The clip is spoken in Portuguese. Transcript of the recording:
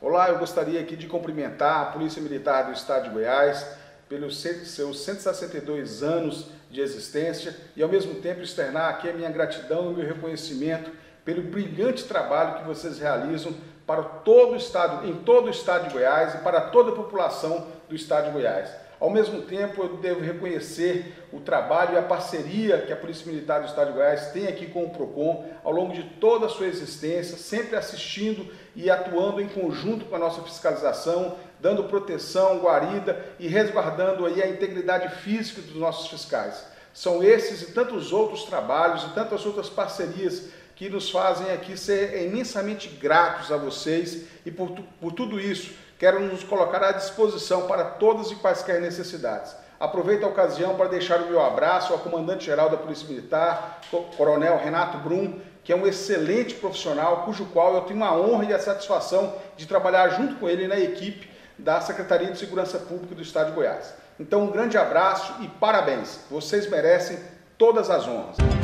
terminar, eu gostaria aqui de cumprimentar a Polícia Militar do Estado de Goiás pelos seus 162 anos de existência e, ao mesmo tempo, externar aqui a minha gratidão e o meu reconhecimento pelo brilhante trabalho que vocês realizam para todo o estado, em todo o estado de Goiás e para toda a população do estado de Goiás. Ao mesmo tempo, eu devo reconhecer o trabalho e a parceria que a Polícia Militar do Estado de Goiás tem aqui com o PROCON ao longo de toda a sua existência, sempre assistindo e atuando em conjunto com a nossa fiscalização, dando proteção, guarida e resguardando aí a integridade física dos nossos fiscais. São esses e tantos outros trabalhos e tantas outras parcerias que nos fazem aqui ser imensamente gratos a vocês e por, por tudo isso quero nos colocar à disposição para todas e quaisquer necessidades. Aproveito a ocasião para deixar o meu abraço ao comandante-geral da Polícia Militar, Coronel Renato Brum, que é um excelente profissional, cujo qual eu tenho a honra e a satisfação de trabalhar junto com ele na equipe da Secretaria de Segurança Pública do Estado de Goiás. Então, um grande abraço e parabéns. Vocês merecem todas as honras.